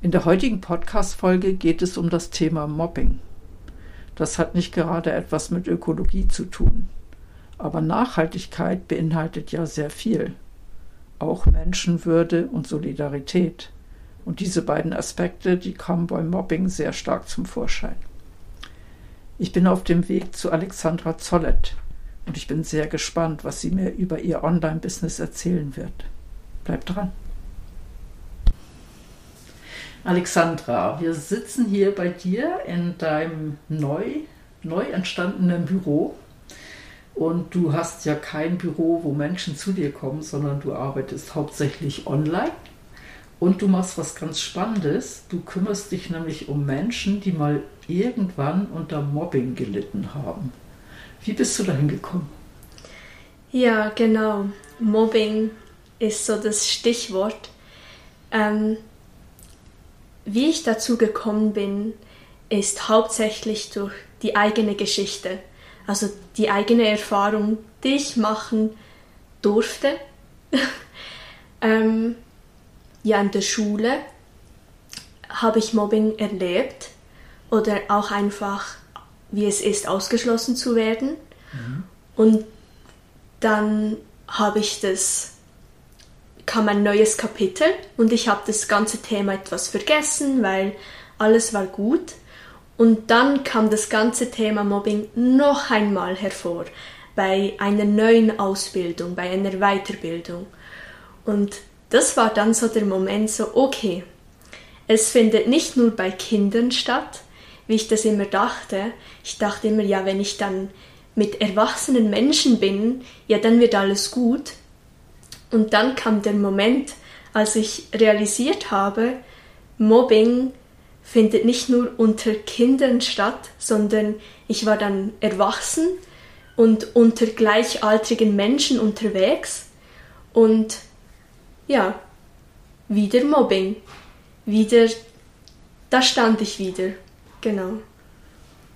In der heutigen Podcast-Folge geht es um das Thema Mobbing. Das hat nicht gerade etwas mit Ökologie zu tun. Aber Nachhaltigkeit beinhaltet ja sehr viel. Auch Menschenwürde und Solidarität. Und diese beiden Aspekte, die kamen beim Mobbing sehr stark zum Vorschein. Ich bin auf dem Weg zu Alexandra Zollet und ich bin sehr gespannt, was sie mir über ihr Online-Business erzählen wird. Bleibt dran. Alexandra, wir sitzen hier bei dir in deinem neu, neu entstandenen Büro. Und du hast ja kein Büro, wo Menschen zu dir kommen, sondern du arbeitest hauptsächlich online. Und du machst was ganz Spannendes. Du kümmerst dich nämlich um Menschen, die mal irgendwann unter Mobbing gelitten haben. Wie bist du dahin gekommen? Ja, genau. Mobbing ist so das Stichwort. Ähm, wie ich dazu gekommen bin, ist hauptsächlich durch die eigene Geschichte, also die eigene Erfahrung, die ich machen durfte. ähm, ja, in der Schule habe ich Mobbing erlebt oder auch einfach, wie es ist, ausgeschlossen zu werden. Mhm. Und dann habe ich das kam ein neues Kapitel und ich habe das ganze Thema etwas vergessen, weil alles war gut. Und dann kam das ganze Thema Mobbing noch einmal hervor bei einer neuen Ausbildung, bei einer Weiterbildung. Und das war dann so der Moment, so okay, es findet nicht nur bei Kindern statt, wie ich das immer dachte. Ich dachte immer, ja, wenn ich dann mit erwachsenen Menschen bin, ja, dann wird alles gut. Und dann kam der Moment, als ich realisiert habe, Mobbing findet nicht nur unter Kindern statt, sondern ich war dann erwachsen und unter gleichaltrigen Menschen unterwegs und ja, wieder Mobbing. Wieder, da stand ich wieder. Genau.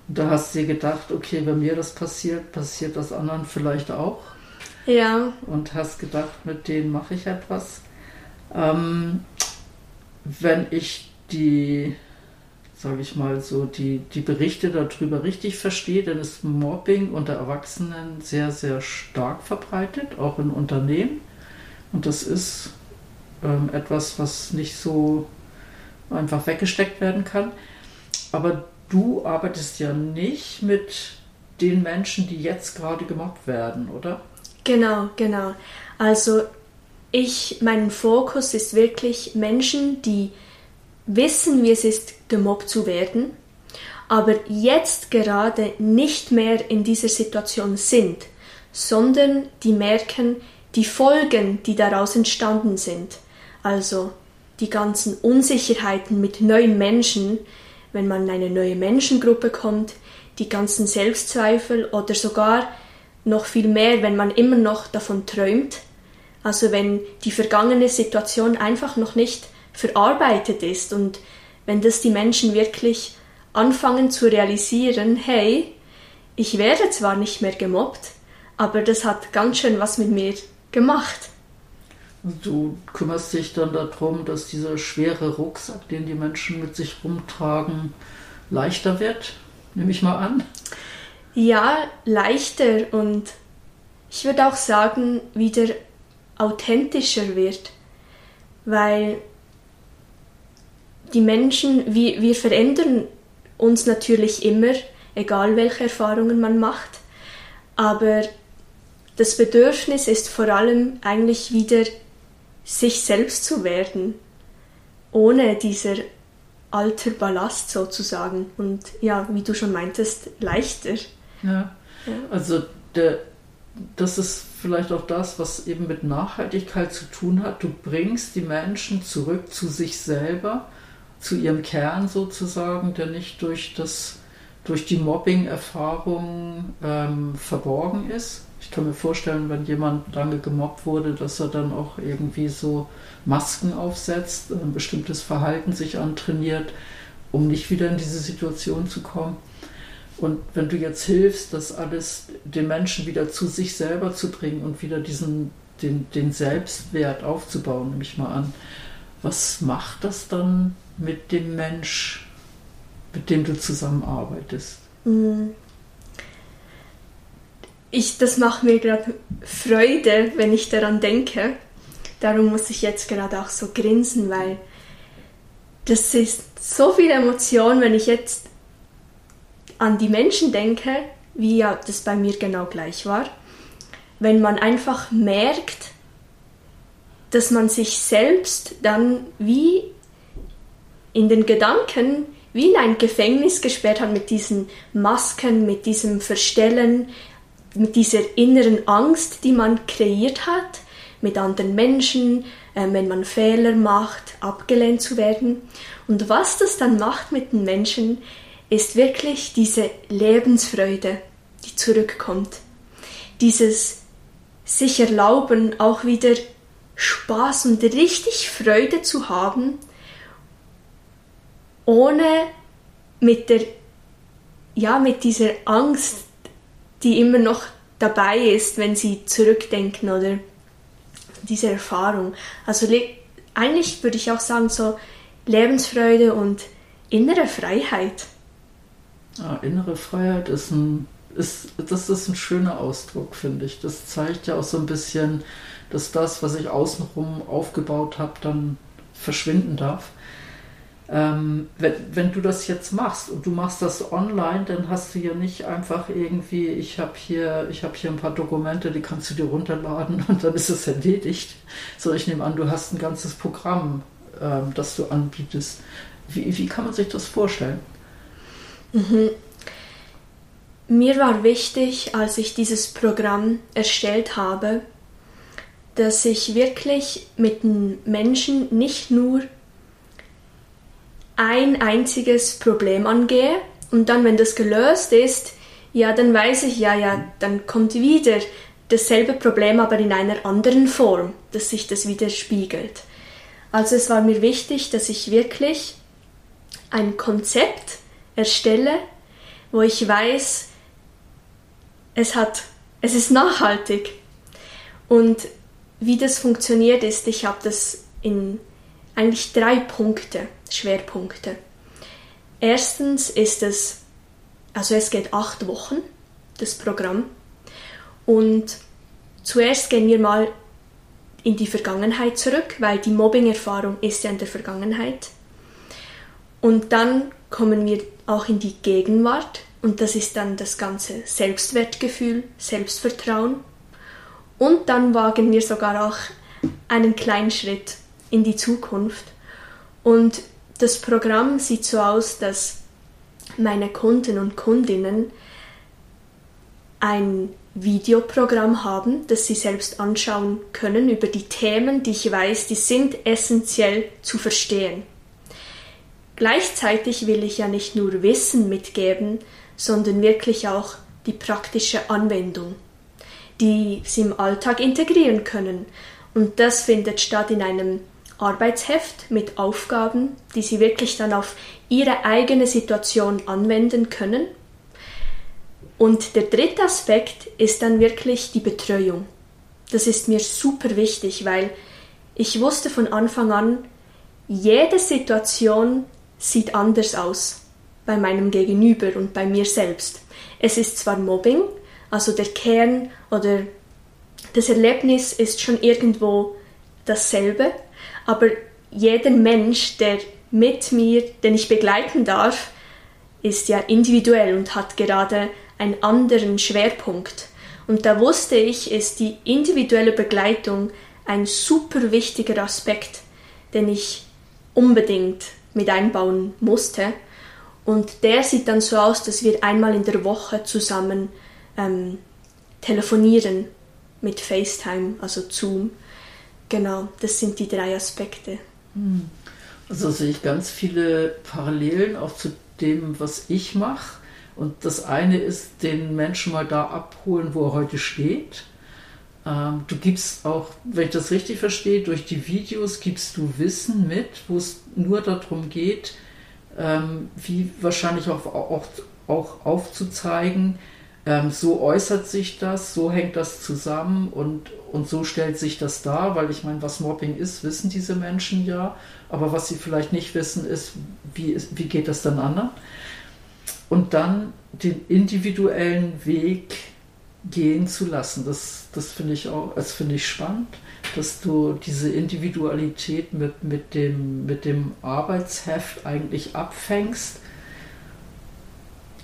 Da hast du dir gedacht, okay, wenn mir das passiert, passiert das anderen vielleicht auch? Ja. Und hast gedacht, mit denen mache ich etwas. Ähm, wenn ich die, sage ich mal so, die, die Berichte darüber richtig verstehe, dann ist Mobbing unter Erwachsenen sehr, sehr stark verbreitet, auch in Unternehmen. Und das ist ähm, etwas, was nicht so einfach weggesteckt werden kann. Aber du arbeitest ja nicht mit den Menschen, die jetzt gerade gemobbt werden, oder? Genau, genau. Also ich, mein Fokus ist wirklich Menschen, die wissen, wie es ist, gemobbt zu werden, aber jetzt gerade nicht mehr in dieser Situation sind, sondern die merken die Folgen, die daraus entstanden sind. Also die ganzen Unsicherheiten mit neuen Menschen, wenn man in eine neue Menschengruppe kommt, die ganzen Selbstzweifel oder sogar noch viel mehr, wenn man immer noch davon träumt. Also wenn die vergangene Situation einfach noch nicht verarbeitet ist und wenn das die Menschen wirklich anfangen zu realisieren, hey, ich werde zwar nicht mehr gemobbt, aber das hat ganz schön was mit mir gemacht. Du kümmerst dich dann darum, dass dieser schwere Rucksack, den die Menschen mit sich rumtragen, leichter wird, nehme ich mal an ja, leichter und ich würde auch sagen, wieder authentischer wird, weil die Menschen, wir, wir verändern uns natürlich immer, egal welche Erfahrungen man macht, aber das Bedürfnis ist vor allem eigentlich wieder sich selbst zu werden, ohne dieser alter Ballast sozusagen und ja, wie du schon meintest, leichter. Ja. Ja. Also der, das ist vielleicht auch das, was eben mit Nachhaltigkeit zu tun hat. Du bringst die Menschen zurück zu sich selber, zu ihrem Kern sozusagen, der nicht durch, das, durch die Mobbing-Erfahrung ähm, verborgen ist. Ich kann mir vorstellen, wenn jemand lange gemobbt wurde, dass er dann auch irgendwie so Masken aufsetzt, ein bestimmtes Verhalten sich antrainiert, um nicht wieder in diese Situation zu kommen. Und wenn du jetzt hilfst, das alles den Menschen wieder zu sich selber zu bringen und wieder diesen, den, den Selbstwert aufzubauen, nehme ich mal an, was macht das dann mit dem Mensch, mit dem du zusammenarbeitest? Mhm. Ich, das macht mir gerade Freude, wenn ich daran denke. Darum muss ich jetzt gerade auch so grinsen, weil das ist so viel Emotion, wenn ich jetzt an die Menschen denke, wie ja das bei mir genau gleich war. Wenn man einfach merkt, dass man sich selbst dann wie in den Gedanken wie in ein Gefängnis gesperrt hat mit diesen Masken, mit diesem Verstellen, mit dieser inneren Angst, die man kreiert hat, mit anderen Menschen, äh, wenn man Fehler macht, abgelehnt zu werden. Und was das dann macht mit den Menschen, ist wirklich diese Lebensfreude, die zurückkommt. Dieses sich erlauben, auch wieder Spaß und richtig Freude zu haben, ohne mit der, ja, mit dieser Angst, die immer noch dabei ist, wenn sie zurückdenken oder diese Erfahrung. Also eigentlich würde ich auch sagen, so Lebensfreude und innere Freiheit. Ja, innere Freiheit ist ein, ist, das ist ein schöner Ausdruck, finde ich. Das zeigt ja auch so ein bisschen, dass das, was ich außenrum aufgebaut habe, dann verschwinden darf. Ähm, wenn, wenn du das jetzt machst und du machst das online, dann hast du ja nicht einfach irgendwie, ich habe hier, habe hier ein paar Dokumente, die kannst du dir runterladen und dann ist es erledigt. So, ich nehme an, du hast ein ganzes Programm, ähm, das du anbietest. Wie, wie kann man sich das vorstellen? Mhm. Mir war wichtig, als ich dieses Programm erstellt habe, dass ich wirklich mit den Menschen nicht nur ein einziges Problem angehe und dann, wenn das gelöst ist, ja, dann weiß ich, ja, ja, dann kommt wieder dasselbe Problem, aber in einer anderen Form, dass sich das widerspiegelt. Also es war mir wichtig, dass ich wirklich ein Konzept erstelle, wo ich weiß, es hat, es ist nachhaltig. Und wie das funktioniert ist, ich habe das in eigentlich drei Punkte, Schwerpunkte. Erstens ist es, also es geht acht Wochen, das Programm. Und zuerst gehen wir mal in die Vergangenheit zurück, weil die Mobbing-Erfahrung ist ja in der Vergangenheit. Und dann kommen wir auch in die Gegenwart und das ist dann das ganze Selbstwertgefühl, Selbstvertrauen. Und dann wagen wir sogar auch einen kleinen Schritt in die Zukunft. Und das Programm sieht so aus, dass meine Kunden und Kundinnen ein Videoprogramm haben, das sie selbst anschauen können über die Themen, die ich weiß, die sind essentiell zu verstehen. Gleichzeitig will ich ja nicht nur Wissen mitgeben, sondern wirklich auch die praktische Anwendung, die sie im Alltag integrieren können. Und das findet statt in einem Arbeitsheft mit Aufgaben, die Sie wirklich dann auf Ihre eigene Situation anwenden können. Und der dritte Aspekt ist dann wirklich die Betreuung. Das ist mir super wichtig, weil ich wusste von Anfang an, jede Situation sieht anders aus bei meinem Gegenüber und bei mir selbst. Es ist zwar Mobbing, also der Kern oder das Erlebnis ist schon irgendwo dasselbe, aber jeder Mensch, der mit mir, den ich begleiten darf, ist ja individuell und hat gerade einen anderen Schwerpunkt. Und da wusste ich, ist die individuelle Begleitung ein super wichtiger Aspekt, den ich unbedingt mit einbauen musste. Und der sieht dann so aus, dass wir einmal in der Woche zusammen ähm, telefonieren mit FaceTime, also Zoom. Genau, das sind die drei Aspekte. Hm. Also sehe ich ganz viele Parallelen auch zu dem, was ich mache. Und das eine ist, den Menschen mal da abholen, wo er heute steht. Ähm, du gibst auch, wenn ich das richtig verstehe, durch die Videos gibst du Wissen mit, wo es nur darum geht, ähm, wie wahrscheinlich auch, auch, auch aufzuzeigen, ähm, so äußert sich das, so hängt das zusammen und, und so stellt sich das dar, weil ich meine, was Mobbing ist, wissen diese Menschen ja, aber was sie vielleicht nicht wissen, ist, wie, wie geht das dann an? Und dann den individuellen Weg gehen zu lassen. Das, das finde ich auch, das finde ich spannend, dass du diese Individualität mit, mit, dem, mit dem Arbeitsheft eigentlich abfängst.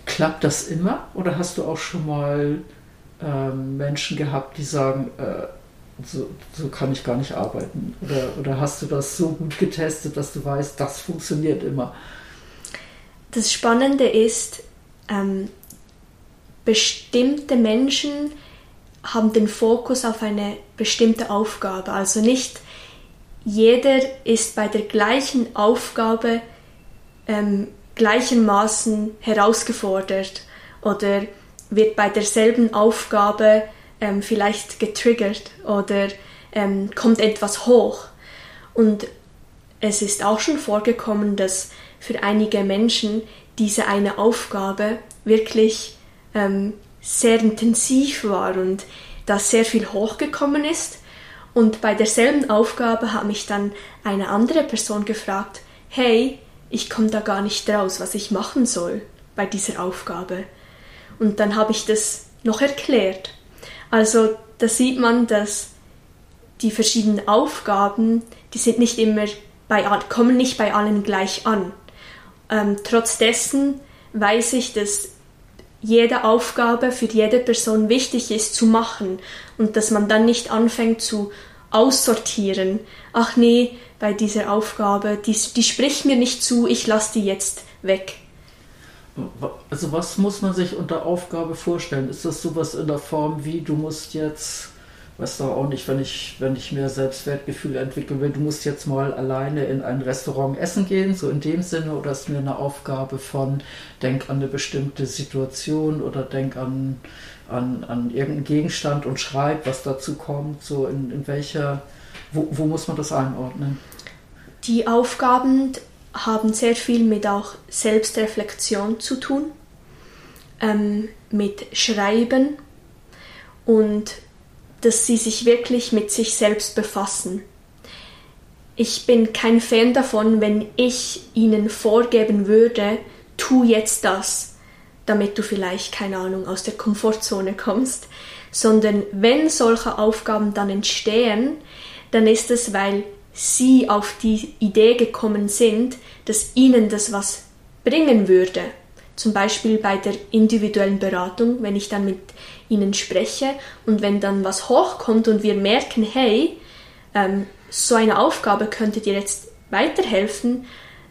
Klappt das immer oder hast du auch schon mal ähm, Menschen gehabt, die sagen, äh, so, so, kann ich gar nicht arbeiten? Oder, oder hast du das so gut getestet, dass du weißt, das funktioniert immer? Das Spannende ist, ähm, bestimmte Menschen haben den Fokus auf eine bestimmte Aufgabe. Also nicht jeder ist bei der gleichen Aufgabe ähm, gleichermaßen herausgefordert oder wird bei derselben Aufgabe ähm, vielleicht getriggert oder ähm, kommt etwas hoch. Und es ist auch schon vorgekommen, dass für einige Menschen diese eine Aufgabe wirklich ähm, sehr intensiv war und dass sehr viel hochgekommen ist. Und bei derselben Aufgabe hat mich dann eine andere Person gefragt, hey, ich komme da gar nicht raus, was ich machen soll bei dieser Aufgabe. Und dann habe ich das noch erklärt. Also da sieht man, dass die verschiedenen Aufgaben, die sind nicht immer bei, kommen nicht bei allen gleich an. Ähm, trotz weiß ich, dass jede Aufgabe für jede Person wichtig ist zu machen und dass man dann nicht anfängt zu aussortieren. Ach nee, bei dieser Aufgabe, die, die spricht mir nicht zu, ich lasse die jetzt weg. Also was muss man sich unter Aufgabe vorstellen? Ist das sowas in der Form wie, du musst jetzt weiß doch auch nicht, wenn ich, wenn ich mehr Selbstwertgefühl entwickeln will, du musst jetzt mal alleine in ein Restaurant essen gehen, so in dem Sinne, oder ist mir eine Aufgabe von, denk an eine bestimmte Situation oder denk an, an, an irgendeinen Gegenstand und schreib, was dazu kommt, so in, in welcher, wo, wo muss man das einordnen? Die Aufgaben haben sehr viel mit auch Selbstreflexion zu tun, ähm, mit Schreiben und dass sie sich wirklich mit sich selbst befassen. Ich bin kein Fan davon, wenn ich ihnen vorgeben würde, tu jetzt das, damit du vielleicht, keine Ahnung, aus der Komfortzone kommst, sondern wenn solche Aufgaben dann entstehen, dann ist es, weil sie auf die Idee gekommen sind, dass ihnen das was bringen würde. Zum Beispiel bei der individuellen Beratung, wenn ich dann mit ihnen spreche und wenn dann was hochkommt und wir merken, hey, ähm, so eine Aufgabe könnte dir jetzt weiterhelfen,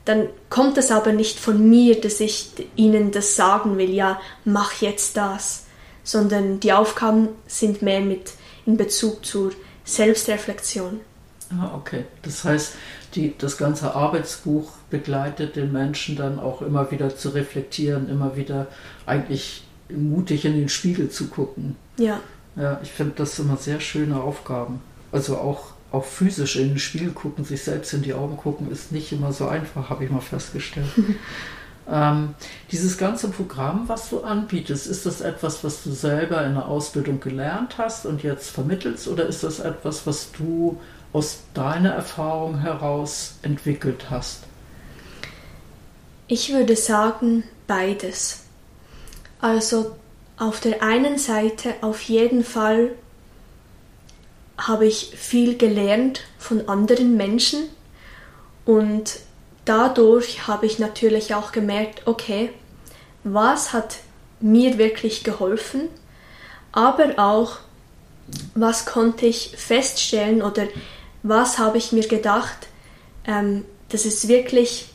dann kommt es aber nicht von mir, dass ich ihnen das sagen will, ja, mach jetzt das, sondern die Aufgaben sind mehr mit in Bezug zur Selbstreflexion. Ah, okay. Das heißt, die, das ganze Arbeitsbuch begleitet den Menschen dann auch immer wieder zu reflektieren, immer wieder eigentlich mutig in den Spiegel zu gucken. Ja. Ja, ich finde das immer sehr schöne Aufgaben. Also auch, auch physisch in den Spiegel gucken, sich selbst in die Augen gucken, ist nicht immer so einfach, habe ich mal festgestellt. ähm, dieses ganze Programm, was du anbietest, ist das etwas, was du selber in der Ausbildung gelernt hast und jetzt vermittelst oder ist das etwas, was du aus deiner Erfahrung heraus entwickelt hast? Ich würde sagen, beides. Also auf der einen Seite auf jeden Fall habe ich viel gelernt von anderen Menschen und dadurch habe ich natürlich auch gemerkt, okay, was hat mir wirklich geholfen, aber auch, was konnte ich feststellen oder was habe ich mir gedacht, ähm, dass es wirklich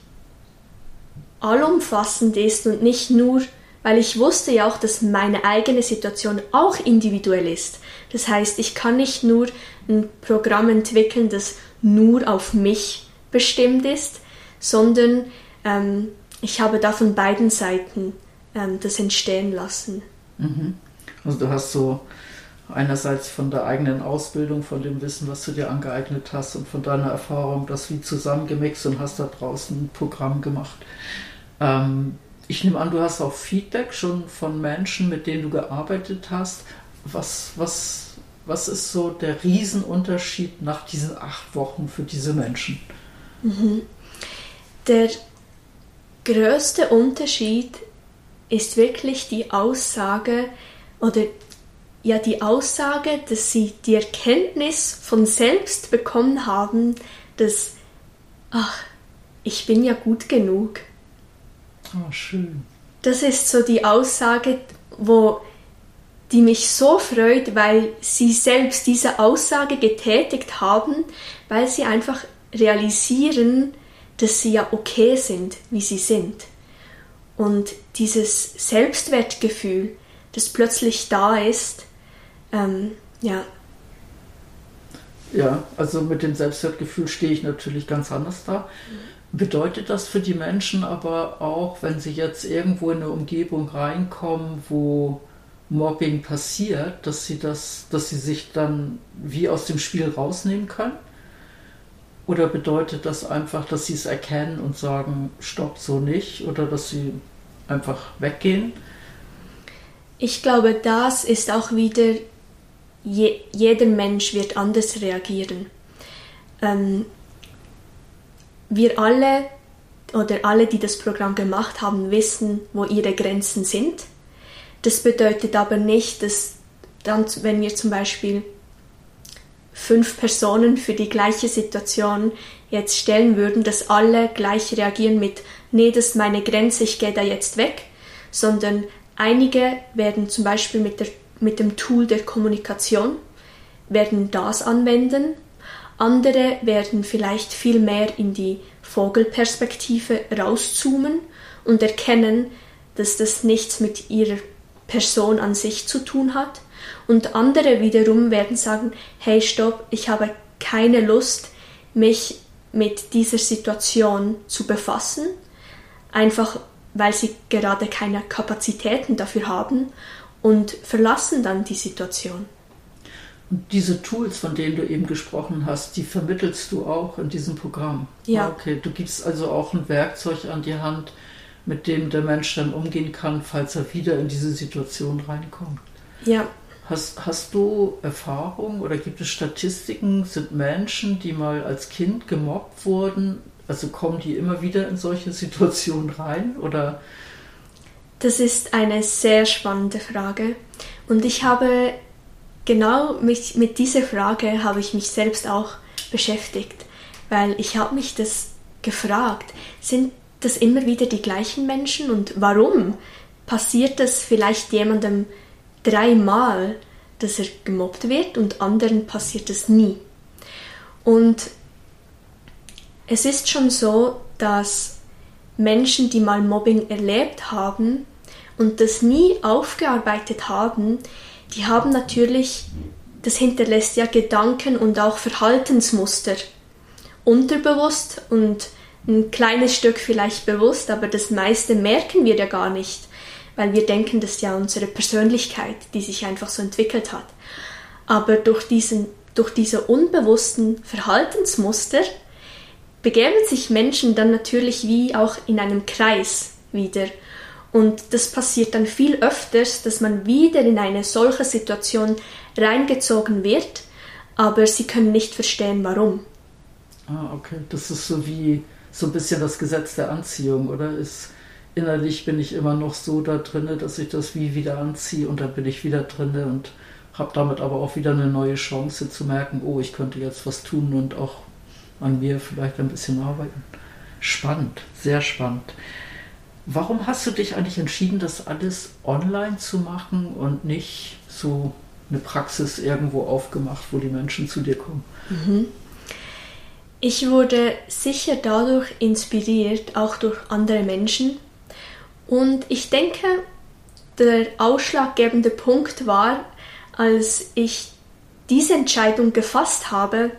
allumfassend ist und nicht nur weil ich wusste ja auch, dass meine eigene Situation auch individuell ist. Das heißt, ich kann nicht nur ein Programm entwickeln, das nur auf mich bestimmt ist, sondern ähm, ich habe da von beiden Seiten ähm, das entstehen lassen. Mhm. Also du hast so einerseits von der eigenen Ausbildung, von dem Wissen, was du dir angeeignet hast und von deiner Erfahrung das wie zusammengemixt und hast da draußen ein Programm gemacht. Ähm, ich nehme an, du hast auch Feedback schon von Menschen, mit denen du gearbeitet hast. Was, was, was ist so der Riesenunterschied nach diesen acht Wochen für diese Menschen? Mhm. Der größte Unterschied ist wirklich die Aussage oder ja die Aussage, dass sie die Erkenntnis von selbst bekommen haben, dass ach, ich bin ja gut genug. Oh, schön. Das ist so die Aussage, wo die mich so freut, weil sie selbst diese Aussage getätigt haben, weil sie einfach realisieren, dass sie ja okay sind, wie sie sind. Und dieses Selbstwertgefühl, das plötzlich da ist, ähm, ja. Ja, also mit dem Selbstwertgefühl stehe ich natürlich ganz anders da. Bedeutet das für die Menschen aber auch, wenn sie jetzt irgendwo in eine Umgebung reinkommen, wo Mobbing passiert, dass sie das, dass sie sich dann wie aus dem Spiel rausnehmen können? Oder bedeutet das einfach, dass sie es erkennen und sagen, stopp, so nicht? Oder dass sie einfach weggehen? Ich glaube, das ist auch wieder, je, jeder Mensch wird anders reagieren. Ähm, wir alle oder alle, die das Programm gemacht haben, wissen, wo ihre Grenzen sind. Das bedeutet aber nicht, dass dann, wenn wir zum Beispiel fünf Personen für die gleiche Situation jetzt stellen würden, dass alle gleich reagieren mit, nee, das ist meine Grenze, ich gehe da jetzt weg, sondern einige werden zum Beispiel mit, der, mit dem Tool der Kommunikation, werden das anwenden, andere werden vielleicht viel mehr in die Vogelperspektive rauszoomen und erkennen, dass das nichts mit ihrer Person an sich zu tun hat. Und andere wiederum werden sagen, hey stopp, ich habe keine Lust, mich mit dieser Situation zu befassen, einfach weil sie gerade keine Kapazitäten dafür haben und verlassen dann die Situation. Und diese Tools, von denen du eben gesprochen hast, die vermittelst du auch in diesem Programm. Ja. Okay, du gibst also auch ein Werkzeug an die Hand, mit dem der Mensch dann umgehen kann, falls er wieder in diese Situation reinkommt. Ja, Hast, hast du Erfahrung oder gibt es Statistiken? Sind Menschen, die mal als Kind gemobbt wurden, also kommen die immer wieder in solche Situationen rein? Oder? Das ist eine sehr spannende Frage. Und ich habe genau mit, mit dieser Frage habe ich mich selbst auch beschäftigt, weil ich habe mich das gefragt, sind das immer wieder die gleichen Menschen und warum passiert das vielleicht jemandem dreimal, dass er gemobbt wird und anderen passiert es nie. Und es ist schon so, dass Menschen, die mal Mobbing erlebt haben und das nie aufgearbeitet haben, die haben natürlich, das hinterlässt ja Gedanken und auch Verhaltensmuster. Unterbewusst und ein kleines Stück vielleicht bewusst, aber das meiste merken wir ja gar nicht weil wir denken, das ist ja unsere Persönlichkeit, die sich einfach so entwickelt hat. Aber durch, diesen, durch diese unbewussten Verhaltensmuster begeben sich Menschen dann natürlich wie auch in einem Kreis wieder. Und das passiert dann viel öfters, dass man wieder in eine solche Situation reingezogen wird, aber sie können nicht verstehen, warum. Ah, okay. Das ist so wie so ein bisschen das Gesetz der Anziehung, oder? Ist innerlich bin ich immer noch so da drinne, dass ich das wie wieder anziehe und dann bin ich wieder drinne und habe damit aber auch wieder eine neue Chance zu merken, oh, ich könnte jetzt was tun und auch an mir vielleicht ein bisschen arbeiten. Spannend, sehr spannend. Warum hast du dich eigentlich entschieden, das alles online zu machen und nicht so eine Praxis irgendwo aufgemacht, wo die Menschen zu dir kommen? Mhm. Ich wurde sicher dadurch inspiriert, auch durch andere Menschen, und ich denke, der ausschlaggebende Punkt war, als ich diese Entscheidung gefasst habe,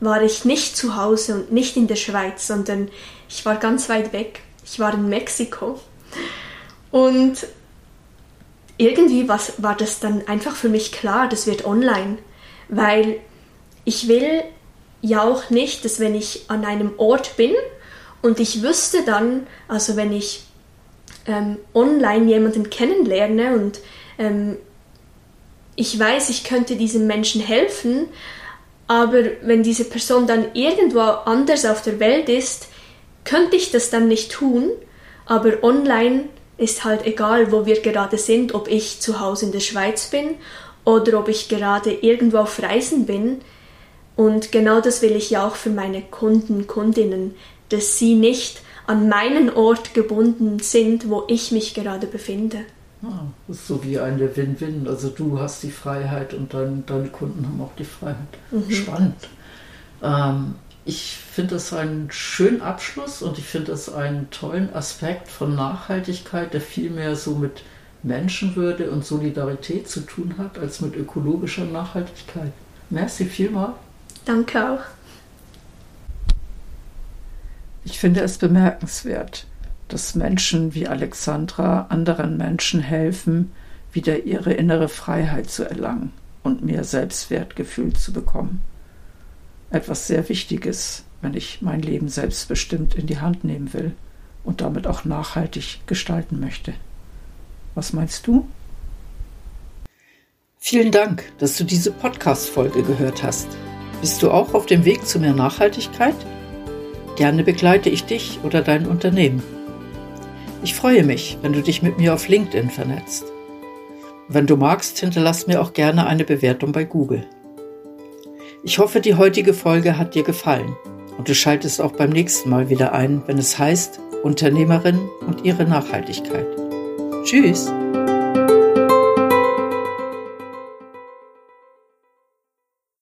war ich nicht zu Hause und nicht in der Schweiz, sondern ich war ganz weit weg. Ich war in Mexiko. Und irgendwie war das dann einfach für mich klar, das wird online. Weil ich will ja auch nicht, dass wenn ich an einem Ort bin und ich wüsste dann, also wenn ich ähm, online jemanden kennenlerne und ähm, ich weiß, ich könnte diesem Menschen helfen, aber wenn diese Person dann irgendwo anders auf der Welt ist, könnte ich das dann nicht tun, aber online ist halt egal, wo wir gerade sind, ob ich zu Hause in der Schweiz bin oder ob ich gerade irgendwo auf Reisen bin. Und genau das will ich ja auch für meine Kunden, Kundinnen, dass sie nicht an meinen Ort gebunden sind, wo ich mich gerade befinde. Ah, das ist so wie eine Win-Win. Also du hast die Freiheit und dein, deine Kunden haben auch die Freiheit. Mhm. Spannend. Ähm, ich finde das einen schönen Abschluss und ich finde das einen tollen Aspekt von Nachhaltigkeit, der viel mehr so mit Menschenwürde und Solidarität zu tun hat, als mit ökologischer Nachhaltigkeit. Merci vielmal. Danke auch. Ich finde es bemerkenswert, dass Menschen wie Alexandra anderen Menschen helfen, wieder ihre innere Freiheit zu erlangen und mehr Selbstwertgefühl zu bekommen. Etwas sehr Wichtiges, wenn ich mein Leben selbstbestimmt in die Hand nehmen will und damit auch nachhaltig gestalten möchte. Was meinst du? Vielen Dank, dass du diese Podcast-Folge gehört hast. Bist du auch auf dem Weg zu mehr Nachhaltigkeit? Gerne begleite ich dich oder dein Unternehmen. Ich freue mich, wenn du dich mit mir auf LinkedIn vernetzt. Wenn du magst, hinterlass mir auch gerne eine Bewertung bei Google. Ich hoffe, die heutige Folge hat dir gefallen und du schaltest auch beim nächsten Mal wieder ein, wenn es heißt Unternehmerin und ihre Nachhaltigkeit. Tschüss!